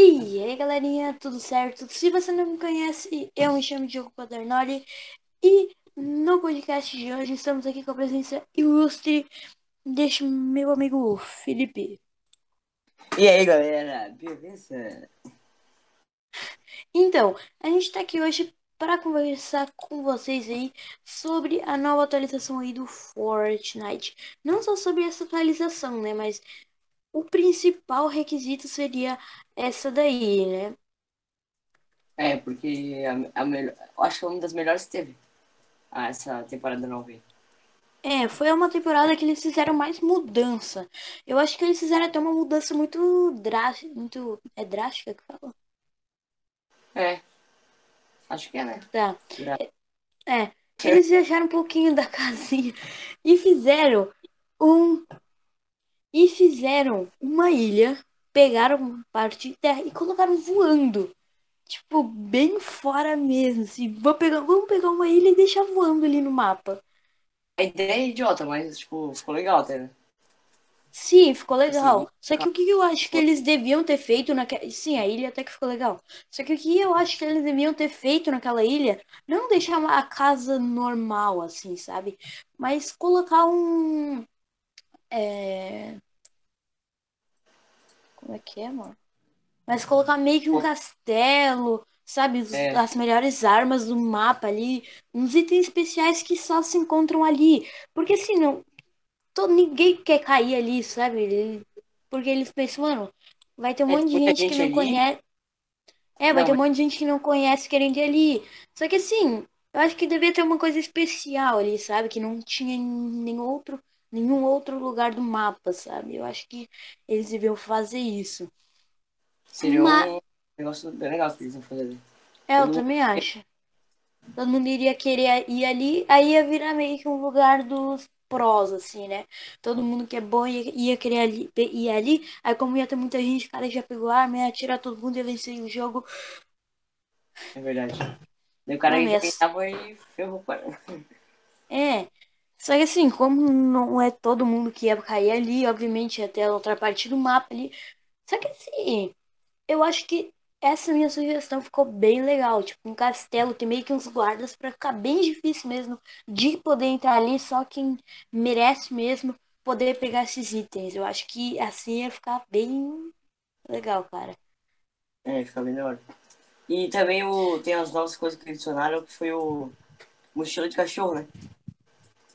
E aí galerinha, tudo certo? Se você não me conhece, eu me chamo Diogo Quadernoli e no podcast de hoje estamos aqui com a presença ilustre deste meu amigo Felipe. E aí galera, beleza? Então, a gente tá aqui hoje para conversar com vocês aí sobre a nova atualização aí do Fortnite. Não só sobre essa atualização, né, mas o principal requisito seria essa daí, né? É, porque a, a melhor, eu acho que é uma das melhores que teve ah, essa temporada nova. aí. É, foi uma temporada que eles fizeram mais mudança. Eu acho que eles fizeram até uma mudança muito drástica, muito é drástica que fala. É, acho que é, né? Tá. Dra- É, eles viajaram um pouquinho da casinha e fizeram um e fizeram uma ilha, pegaram parte de terra e colocaram voando. Tipo, bem fora mesmo, assim. Vamos pegar, vamos pegar uma ilha e deixar voando ali no mapa. A ideia é idiota, mas tipo, ficou legal até, né? Sim, ficou legal. Assim, Só que o que eu acho que eles deviam ter feito naquela. Sim, a ilha até que ficou legal. Só que o que eu acho que eles deviam ter feito naquela ilha, não deixar a casa normal, assim, sabe? Mas colocar um. É. Como é que é, mano? Mas colocar meio que um castelo, sabe? É. As melhores armas do mapa ali. Uns itens especiais que só se encontram ali. Porque assim, não. Todo, ninguém quer cair ali, sabe? Porque eles pensam, mano, vai ter um É, monte de muita gente que gente não ali. conhece. É, vai Não, ter um monte de gente que não conhece querendo ir ali. Só que assim, eu acho que devia ter uma coisa especial ali, sabe? Que não tinha em nenhum outro, nenhum outro lugar do mapa, sabe? Eu acho que eles deviam fazer isso. Seria Uma- um negócio bem legal que eles iam fazer. É, eu mundo- também acho. Todo mundo iria querer ir ali, aí ia virar meio que um lugar dos prós, assim, né? Todo mundo que é bom ia, ia querer ali, ir ali, aí como ia ter muita gente, o cara já pegou a arma, ia atirar todo mundo, ia vencer o jogo. É verdade. Daí o cara ainda mesmo. tentava e ferrou. É. Só que assim, como não é todo mundo que ia cair ali, obviamente ia ter a outra parte do mapa ali. Só que assim, eu acho que essa minha sugestão ficou bem legal. Tipo, um castelo, tem meio que uns guardas pra ficar bem difícil mesmo de poder entrar ali, só quem merece mesmo poder pegar esses itens. Eu acho que assim ia ficar bem legal, cara. É, fica hora. E também o, tem as novas coisas que adicionaram, que foi o mochila de cachorro, né?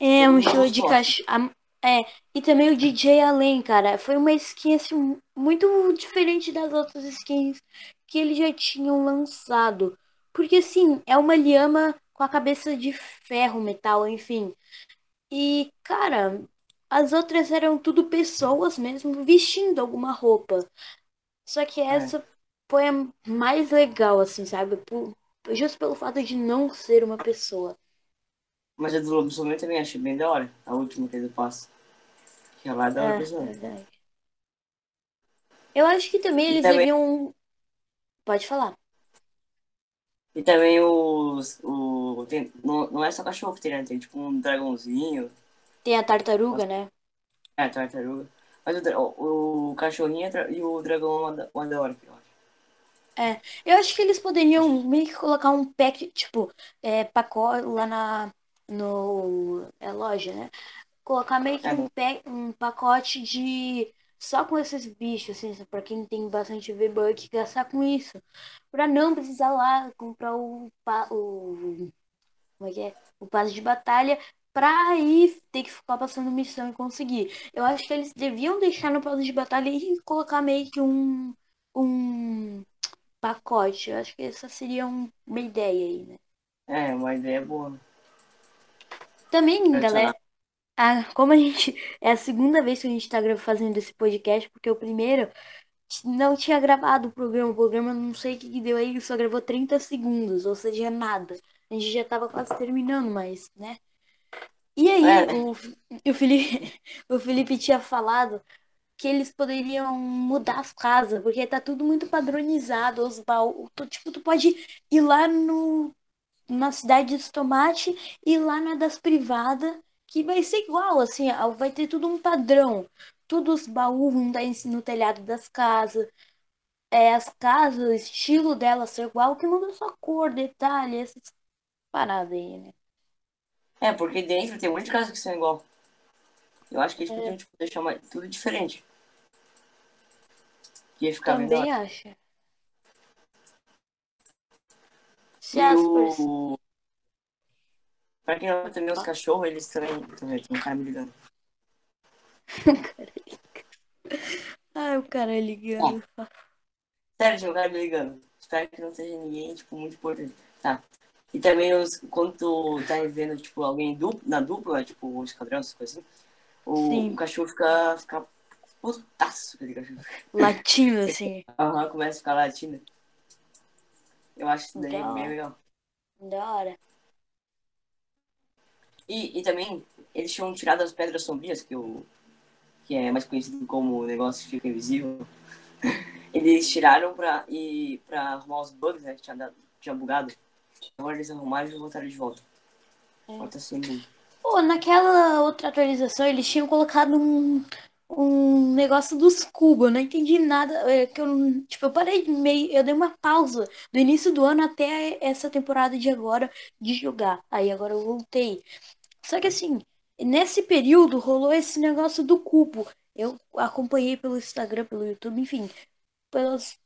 É, um estilo de cachorro. É, e também o DJ Allen, cara. Foi uma skin assim, muito diferente das outras skins que eles já tinham lançado. Porque assim, é uma lhama com a cabeça de ferro, metal, enfim. E, cara, as outras eram tudo pessoas mesmo vestindo alguma roupa. Só que essa foi a mais legal, assim, sabe? Por, justo pelo fato de não ser uma pessoa. Mas a do lobisomem também achei bem da hora. A última que ele passa. Que ela é da hora É, verdade. Eu acho que também E eles também- deviam. Pode falar. E também os. O, tem, não, não é só cachorro que tem, né? Tem tipo um dragãozinho. Tem a tartaruga, né? É, tartaruga. Mas o, o, o cachorrinho é e o dragão é uma da, da hora, eu acho. Eu acho que eles poderiam meio que colocar um pack, tipo, é, pacote lá na no, é, loja, né? Colocar meio que É. um, pack, um pacote de. Só com esses bichos, assim, pra quem tem bastante V-Buck, gastar com isso. Pra não precisar lá comprar o, pa- o. Como é que é? O passe de batalha pra aí ter que ficar passando missão e conseguir. Eu acho que eles deviam deixar no passe de batalha e colocar meio que um. Um pacote. Eu acho que essa seria um- uma ideia aí, né? É, uma ideia boa. Também, Adicionar. galera, a- como a gente. É a segunda vez que a gente tá gra- fazendo esse podcast, porque o primeiro não tinha gravado o programa. O programa não sei o que que deu aí, só gravou 30 segundos, ou seja, nada. A gente já tava quase terminando, mas, né? E aí, É. o, o Felipe, o Felipe tinha falado que eles poderiam mudar as casas, porque tá tudo muito padronizado, os baús. Tu, tipo, tu pode ir lá no, na cidade dos tomates e lá na das privadas, que vai ser igual, assim, vai ter tudo um padrão. Todos os baús vão estar em- no telhado das casas. é, as casas, o estilo delas ser igual, que muda só cor, detalhe, essas paradas aí, né? É, porque dentro tem muitas casas que são igual. Eu acho que eles É. podiam tipo, deixar mais, tudo diferente. Que ia ficar Também melhor. acho. As o... Pra quem não também, os cachorros, eles também... um cara me ligando. Ai, o cara ligando. Sério, tinha um cara me ligando. Espero que não seja ninguém, tipo, muito importante. Tá. E também, os, quando tu tá vendo, tipo, alguém duplo, na dupla, tipo, o esquadrão, essas coisas assim, o, Sim. o cachorro fica, fica putaço, aquele cachorro. Latindo, assim. Aham, começa a ficar latindo. Eu acho isso daí Legal. bem legal. Da hora. E, e também, eles tinham tirado as pedras sombrias, que, o, que é mais conhecido como o negócio fica invisível. Eles tiraram pra, e, pra arrumar os bugs, né, que tinha, dado, tinha bugado. Agora eles arrumaram e voltaram de volta. É. Volta sem bug. Pô, naquela outra atualização eles tinham colocado um, um negócio dos cubos. Eu não entendi nada. É, que eu, tipo, eu parei meio. Eu dei uma pausa do início do ano até essa temporada de agora de jogar. Aí agora eu voltei. Só que assim, nesse período rolou esse negócio do cubo. Eu acompanhei pelo Instagram, pelo YouTube, enfim, pelos,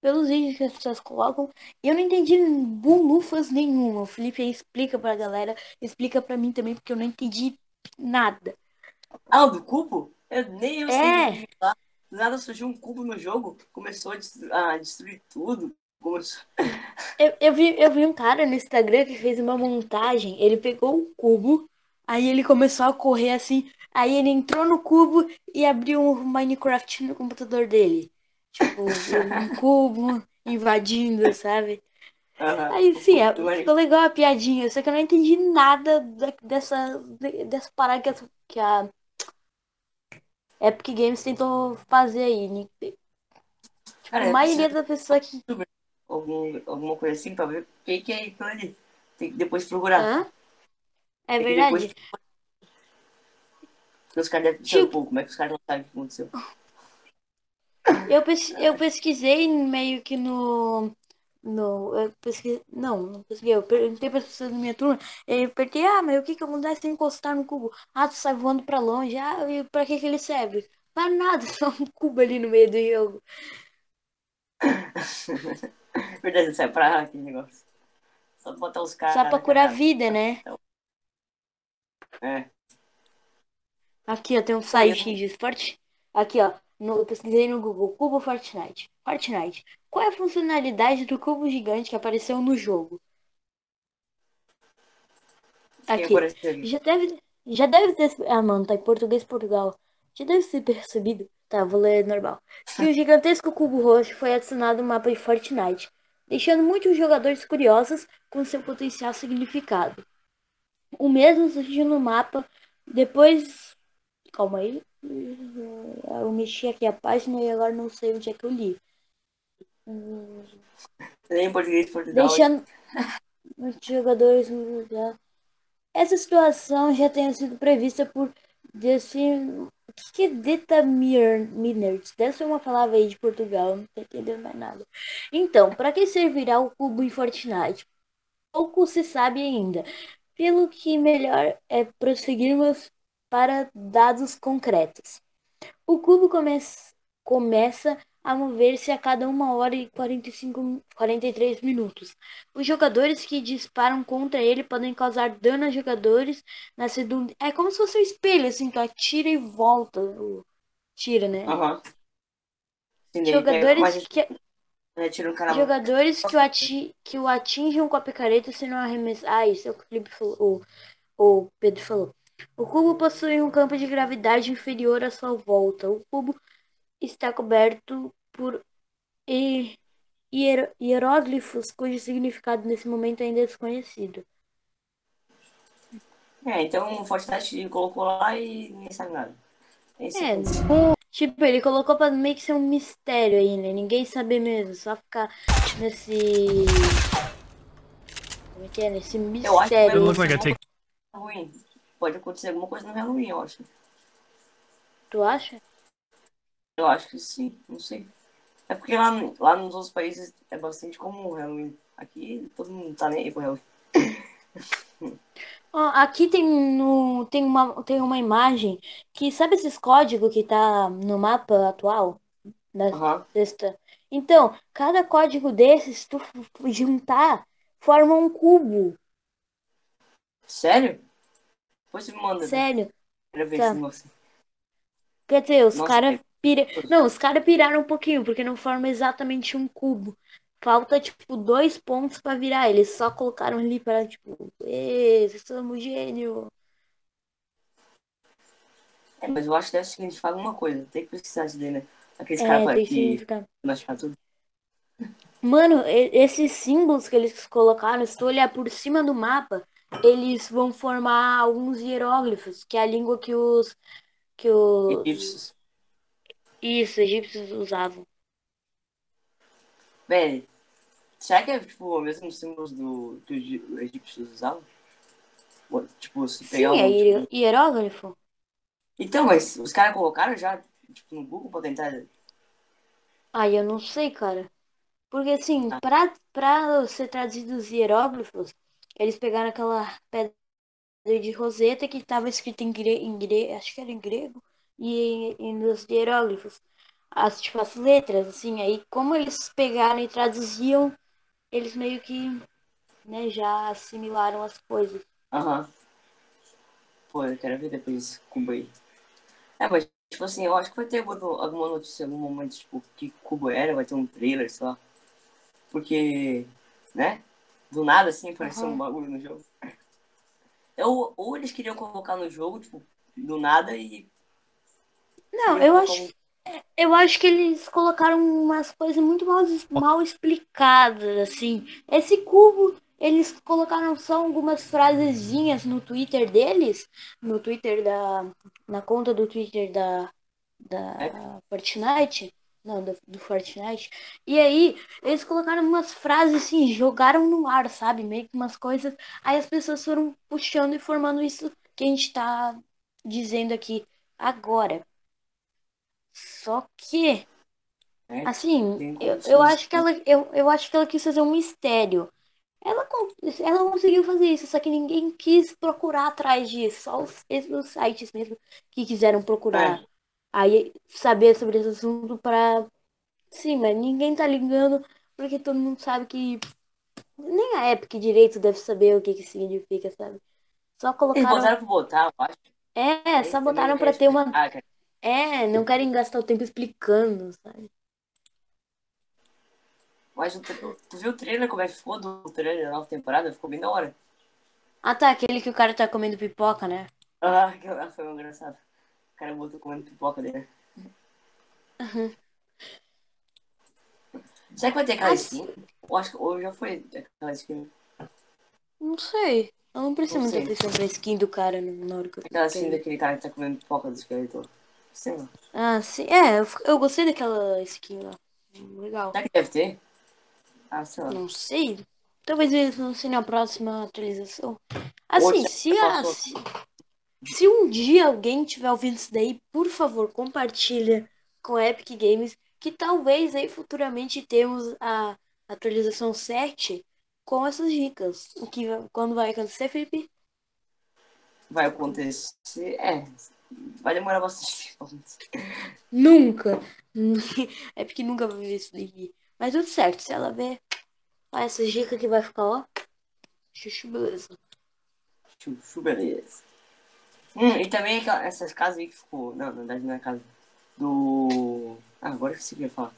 pelos vídeos que as pessoas colocam. E eu não entendi bulufas nenhuma. O Felipe aí explica pra galera, explica pra mim também, porque eu não entendi nada. Ah, do cubo? Eu, nem eu sei É. falar. Do nada surgiu um cubo no jogo, começou a destruir, a destruir tudo. Começou... Eu, eu, vi, eu vi um cara no Instagram que fez uma montagem. Ele pegou o cubo, aí ele começou a correr assim. Aí ele entrou no cubo e abriu um Minecraft no computador dele. Tipo, um cubo invadindo, sabe? Aham. Aí sim, é- ficou legal a piadinha, só que eu não entendi nada da- dessa, de- dessa parada que a, que a Epic Games tentou fazer aí. né? Tipo, Cara, a maioria da pessoa que. Algum, alguma coisa assim pra ver o que, que é aquilo ali. Tem que depois procurar. Hã? É Tem verdade? depois- Porque os caras devem Tipo- pô, como é que os caras não sabem o que aconteceu? Eu, pes- eu pesquisei meio que no. No, eu pesquisei, não, não pesquisei. Eu perguntei para as pessoas da minha turma. Eu perguntei, ah, mas o que que acontece se encostar no cubo? Ah, tu sai voando pra longe. Ah, e pra que que ele serve? Pra nada, só um cubo ali no meio do jogo. Verdade, sai pra aquele negócio. Só botar os caras. Só pra curar a vida, né? É. Aqui, ó, tem um site de esporte. Aqui, ó. No, eu pesquisei no Google, Cubo Fortnite. Fortnite. Qual é a funcionalidade do cubo gigante que apareceu no jogo? Aqui. Já deve, já deve ter. Ah, mano, tá em português Portugal. Já deve ser percebido. Tá, vou ler normal. Que o gigantesco cubo roxo foi adicionado no mapa de Fortnite, deixando muitos jogadores curiosos com seu potencial significado. O mesmo surgiu no mapa depois. Calma aí. Eu mexi aqui a página e agora não sei onde é que eu li. Em português Portugal. Deixando muitos jogadores. Essa situação já tenha sido prevista por desse. O que é determiners? Deve ser uma palavra aí de Portugal, não tô entendendo mais nada. Então, para que servirá o cubo em Fortnite? Pouco se sabe ainda. Pelo que melhor é prosseguirmos para dados concretos. O cubo começa, começa a mover-se a cada 1 hora e 45, 43 minutos. Os jogadores que disparam contra ele podem causar dano a jogadores na segunda. É como se fosse um espelho, assim, que atira e volta. Tira, né? Sim, Jogadores mas que, né, tira um cara. jogadores que o, ati, que o atingem com a picareta serão arremessados. Ah, isso é o que o falou. O, o Pedro falou. O cubo possui um campo de gravidade inferior à sua volta. O cubo está coberto por hi- hier- hieróglifos cujo significado nesse momento ainda é desconhecido. É, então o Fortnite colocou lá e ninguém sabe nada. Esse É, o- tipo, ele colocou pra meio que ser um mistério aí, né? Ninguém saber mesmo, só ficar nesse. Como é que é? Nesse Eu acho que mistério. Take ruim. Pode acontecer alguma coisa no Halloween, eu acho. Tu acha? Eu acho que sim, não sei. É porque lá, lá nos outros países é bastante comum o Halloween. Aqui todo mundo tá nem aí pro Halloween. Aqui tem, no, tem, uma, tem uma imagem que, sabe esses códigos que tá no mapa atual da Aham. sexta? Então, cada código desses, se tu juntar, forma um cubo. Sério? Depois você me manda. né? Sério. Quero ver Tá. esse negócio. Quer dizer, os caras pira... Não, os caras piraram um pouquinho, porque não forma exatamente um cubo. Falta, tipo, dois pontos pra virar. Eles só colocaram ali para, tipo, "Ê, vocês somos gênio. É, mas eu acho que deve significar alguma coisa. Tem que pesquisar isso daí, né? Aqueles É, caras que machucar tudo. Mano, esses símbolos que eles colocaram, se tu olhar por cima do mapa, eles vão formar alguns hieróglifos, que é a língua que os que os Egípcios. Isso, egípcios usavam. Velho, será que é tipo o mesmo símbolo do, que os egí- os egípcios usavam? Tipo, se Sim, pegar é um. hier- Tipo... hieróglifo. Então, mas os caras colocaram já tipo, no Google pra tentar. Aí eu não sei, cara. Porque assim, Ah. pra, pra ser traduzido os hieróglifos, eles pegaram aquela pedra de Roseta que estava escrita em, gre, em gre, acho que era em grego, e, e nos hieróglifos. As, tipo, as letras, assim, aí como eles pegaram e traduziam, eles meio que, né, já assimilaram as coisas. Aham. Pô, eu quero ver depois cubo aí. É, mas, tipo assim, eu acho que vai ter alguma notícia em algum momento, tipo, que cubo era, vai ter um trailer, sei lá. Porque, né? Do nada, assim, apareceu Aham. um bagulho no jogo. Ou, ou eles queriam colocar no jogo, tipo, do nada e. Não, eu acho, um- eu acho que eles colocaram umas coisas muito mal, mal explicadas, assim. Esse cubo, eles colocaram só algumas frasezinhas no Twitter deles, no Twitter da, na conta do Twitter da, da Fortnite, não, do, do Fortnite. E aí, eles colocaram umas frases assim, jogaram no ar, sabe? Meio que umas coisas. Aí as pessoas foram puxando e formando isso que a gente tá dizendo aqui agora. Só que, né? assim, eu, eu acho que ela, eu, eu acho que ela quis fazer um mistério. Ela, ela conseguiu fazer isso, só que ninguém quis procurar atrás disso. Só os, os sites mesmo que quiseram procurar. É. Aí saber sobre esse assunto pra. Sim, mas ninguém tá ligando porque todo mundo sabe que. Nem a Epic direito deve saber o que que significa, sabe? Só Eles colocaram. botaram pra botar, eu acho. É, Eles só botaram pra ter uma. cara. É, não querem gastar o tempo explicando, sabe? Mas o tu viu o trailer, como é que ficou do trailer da nova temporada? Ficou bem da hora. Ah, tá, aquele que o cara tá comendo pipoca, né? Ah, aquilo lá foi engraçado. O cara botou comendo pipoca dele. Será que vai ter aquela skin? Eu acho que hoje já foi aquela skin. Não sei. Eu não prestei muita atenção pra skin do cara no- na hora que eu Aquela skin daquele cara que tá comendo pipoca do esqueleto. Sei lá. Ah, sim. É, eu, eu gostei daquela skin lá. Legal. Será que deve ter? Ah, sei lá. Não sei. Talvez eles lancem na próxima atualização. Assim, Outra se, a, se, se um dia alguém tiver ouvindo isso daí, por favor, compartilha com a Epic Games, que talvez aí futuramente temos a atualização 7 com essas dicas. O que quando vai acontecer, Felipe? Vai acontecer. É. Vai demorar bastante tempo. Nunca. É porque nunca vai ver isso daqui. Mas tudo certo, se ela ver ó, essas dicas que vai ficar, ó. Chuchu, beleza. Chuchu, beleza. Hum, e também essas casas aí que ficou. Não, na verdade não é casa. Do. Ah, agora que você quer falar.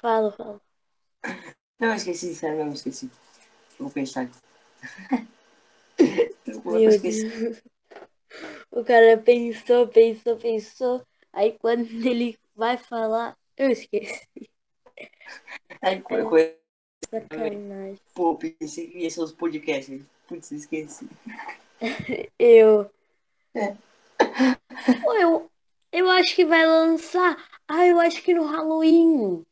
Fala, fala. Não, eu esqueci, sério mesmo, esqueci. Vou pensar. Desculpa, eu Meu. O cara pensou, pensou, pensou. Aí quando ele vai falar, eu esqueci. Aí, coisa, Sacanagem. pô, pensei que ia ser os podcasts. Putz, esqueci. Eu. É. Pô, eu, eu acho que vai lançar. Ah, eu acho que no Halloween.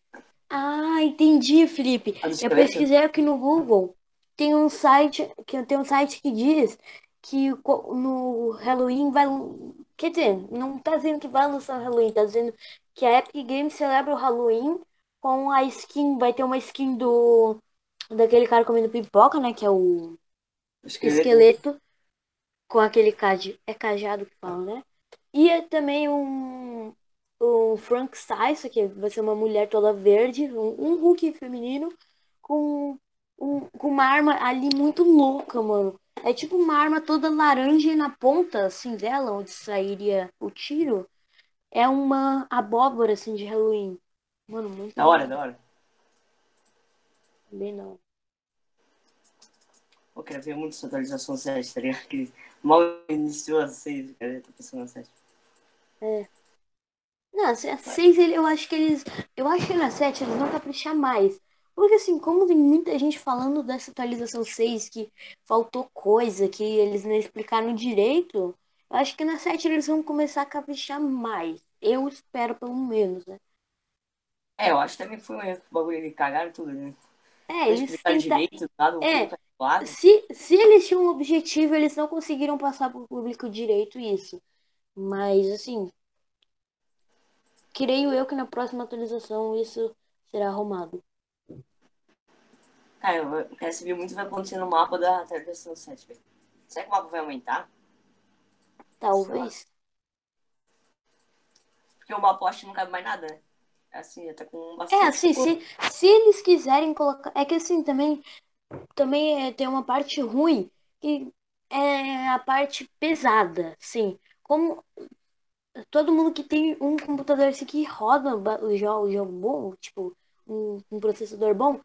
Ah, entendi, Felipe. Eu pesquisei aqui no Google. Tem um site que tem um site que diz que no Halloween vai. Quer dizer, não tá dizendo que vai lançar o Halloween, tá dizendo que a Epic Games celebra o Halloween com a skin, vai ter uma skin do daquele cara comendo pipoca, né, que é o Esqueleto. esqueleto com aquele cajado, é cajado que fala, né? E é também um o Frank Stice, que vai ser uma mulher toda verde, um, um Hulk feminino com um, com uma arma ali muito louca, mano. É tipo uma arma toda laranja e na ponta, assim, dela, onde sairia o tiro, é uma abóbora, assim, de Halloween. Mano, muito Da hora, da hora. Bem não. Eu quero ver muito essa atualização 7, tá ligado? Que mal iniciou a 6, cara, tô pensando na 7. Não, a 6 ele, eu acho que eles. Eu acho que na 7 eles vão caprichar mais. Porque assim, como tem muita gente falando dessa atualização 6 que faltou coisa, que eles não explicaram direito, eu acho que na 7 eles vão começar a caprichar mais. Eu espero pelo menos, né? É, eu acho que também foi um erro o bagulho, eles cagaram tudo, né? É, eles tentaram. direito, dado É. pouco lado. Se, se eles tinham um objetivo, eles não conseguiram passar pro público direito isso. Mas, assim, creio eu que na próxima atualização isso será arrumado. Cara, eu eu quero saber muito o que vai acontecer no mapa da atualização 7, velho. Será que o mapa vai aumentar? Talvez. Porque o mapa acho que não cabe mais nada, né? Assim, já tá com bastante. É, assim, se, se eles quiserem colocar. É que assim, também, também é, tem uma parte ruim que é a parte pesada, sim. Como todo mundo que tem um computador assim, que roda o jogo, o jogo bom, tipo, um, um processador bom,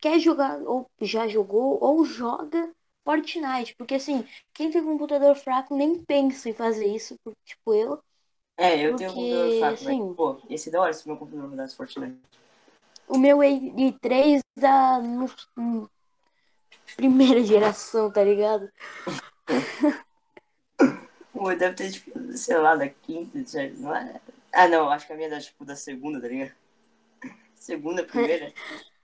quer jogar, ou já jogou, ou joga Fortnite. Porque assim, quem tem computador fraco nem pensa em fazer isso, porque, tipo, eu. É, eu tenho um Porque, computador fraco, assim- velho. Pô, esse da hora se meu computador rodasse Fortnite. O meu i3 da no- no- primeira geração, tá ligado? Pô, deve ter, tipo, sei lá, da quinta, não é? Ah, não, acho que a minha é da, tipo, da segunda, tá ligado? Segunda, primeira.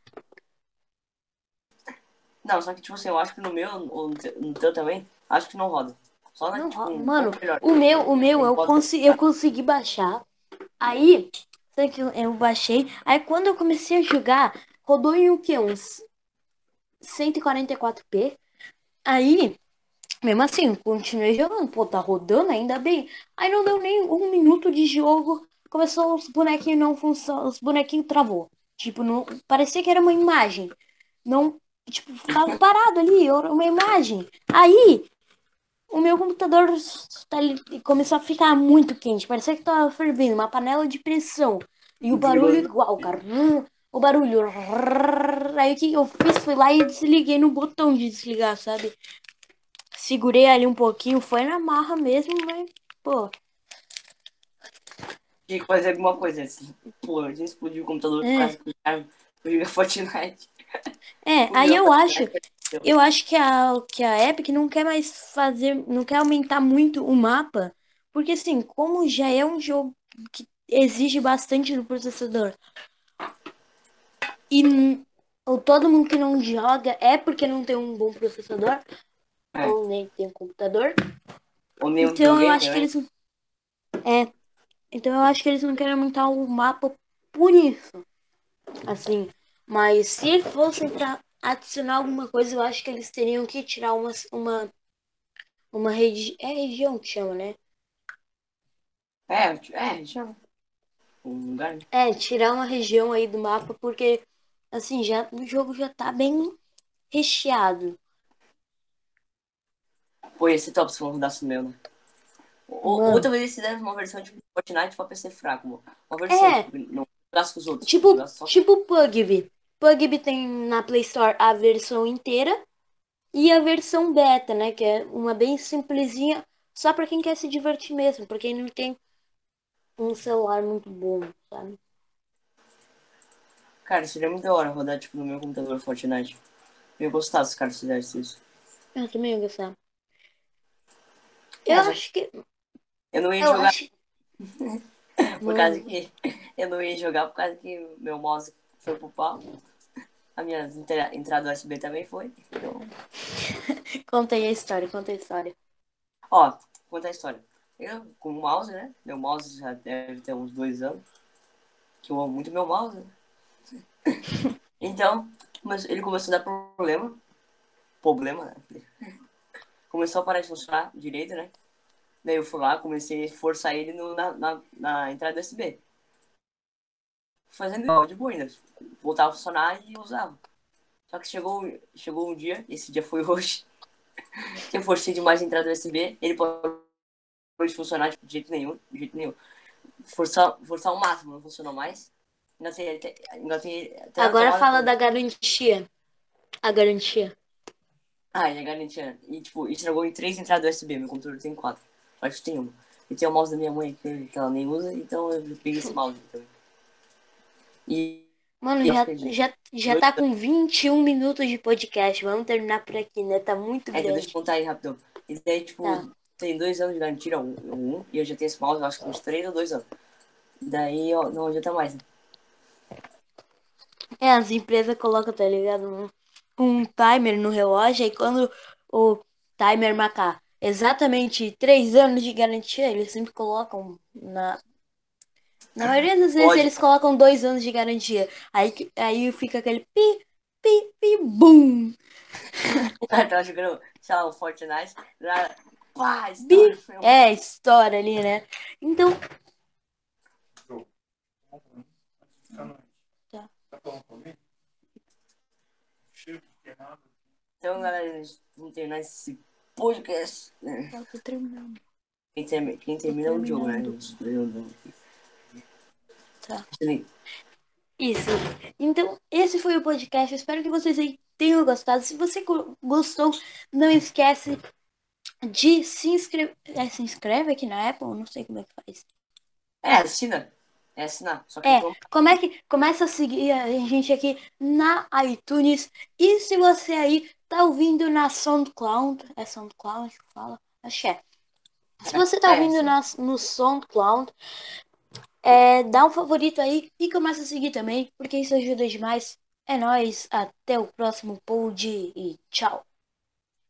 Não, só que, tipo assim, eu acho que no meu, ou no teu, também, acho que não roda. Só na, Não tipo, roda. um Mano. O meu, o meu, eu, Pode- consi eu consegui baixar. Aí, sabe que eu, eu baixei. Aí quando eu comecei a jogar, rodou em o quê? Uns 144p. Aí, mesmo assim, continuei jogando. Pô, tá rodando, ainda bem. Aí não deu nem um minuto de jogo. Começou os bonequinhos não funcionam. Os bonequinhos travou. Tipo, não, parecia que era uma imagem. Não, tipo, ficava parado ali, uma imagem. Aí, o meu computador tá começou a ficar muito quente. Parecia que tava fervendo, uma panela de pressão. E o barulho Desligou. igual, cara. O barulho. Aí o que eu fiz? Fui lá e desliguei no botão de desligar, sabe? Segurei ali um pouquinho, foi na marra mesmo, mas, pô. Tinha que fazer alguma coisa assim. Pô, a gente explodiu o computador É. por causa jogar Fortnite. É, aí eu acho. Eu acho que a, que a Epic não quer mais fazer, não quer aumentar muito o mapa, porque assim, como já é um jogo que exige bastante do processador, e ou todo mundo que não joga é porque não tem um bom processador, É. ou nem tem um computador, Ou nem então eu acho que também. eles é, então eu acho que eles não querem aumentar o mapa por isso, assim, mas se fosse pra adicionar alguma coisa, eu acho que eles teriam que tirar uma uma uma regi é região que chama, né? É, é, chama. Um lugar? É, tirar uma região aí do mapa, porque assim, já o jogo já tá bem recheado. Pô, ser top se for rodasse o meu, né? Ou, ou talvez eles uma versão tipo Fortnite pra PC fraco, mano. Uma versão, É. tipo, não com os outros. Tipo, jogasse só- tipo PUBG. PUBG tem na Play Store a versão inteira e a versão beta, né? Que é uma bem simplesinha, só pra quem quer se divertir mesmo, pra quem não tem um celular muito bom, sabe? Cara, seria muito da hora rodar, tipo, no meu computador Fortnite. Eu ia gostar se os caras fizessem isso. Eu também ia gostar. É, Eu só- acho que. Eu não ia Eu jogar acho. por causa que... Eu não ia jogar por causa que meu mouse foi pro pau. A minha entra- entrada USB também foi. Então... Conta aí a história, conta a história. Ó, conta a história. Eu, com o mouse, né? Meu mouse já deve ter uns dois anos. Que eu amo muito meu mouse. Né? então, mas ele começou a dar problema. Problema, né? Começou a parar de funcionar direito, né? Daí eu fui lá, comecei a forçar ele no, na, na, na entrada USB. Fazendo de boa ainda. Voltava a funcionar e usava. Só que chegou, chegou um dia, esse dia foi hoje, que eu forcei demais a entrada USB, ele parou de funcionar de jeito nenhum, de jeito nenhum. Forçar, forçar o máximo, não funcionou mais. Ainda tem, ainda tem, Agora fala da garantia. A garantia. Ah, é a garantia. E tipo, estragou em três entradas USB, meu computador tem quatro. Acho que tem uma. E tem o mouse da minha mãe que, ela nem usa, então eu peguei esse mouse também. E. Mano, já, já, já tá com 21 minutos de podcast. Vamos terminar por aqui, né? Tá muito grande. É, deixa eu contar aí rapidão. E daí, tipo, tá. tem dois anos de garantia, um, um, e eu já tenho esse mouse, acho que uns três ou dois anos. Daí, ó, não adianta mais, né? É, as empresas colocam, tá ligado? Um, um timer no relógio, e quando o timer marcar exatamente três anos de garantia, eles sempre colocam na. Na maioria das vezes Pode. eles colocam dois anos de garantia. Aí, aí fica aquele pi, pi, pi, bum. tá jogando, sei lá, o Fortnite. Lá, pá, história. É, história ali, né? Então. Tá. Então, galera, vamos terminar esse podcast. Né? Eu tô terminando. Quem, termina, quem termina é o jogo, né? Tá. Isso. Então, esse foi o podcast. Espero que vocês tenham gostado. Se você gostou, não esquece de se inscrever. É, se inscreve aqui na Apple? Não sei como é que faz. É, assina. É assinar. Só que é, como é que começa a seguir a gente aqui na iTunes. E se você aí tá ouvindo na SoundCloud, é SoundCloud que fala? Acho que é. Se você tá é, ouvindo é, na, no SoundCloud, é, dá um favorito aí e começa a seguir também, porque isso ajuda demais. É nóis, até o próximo pod e tchau.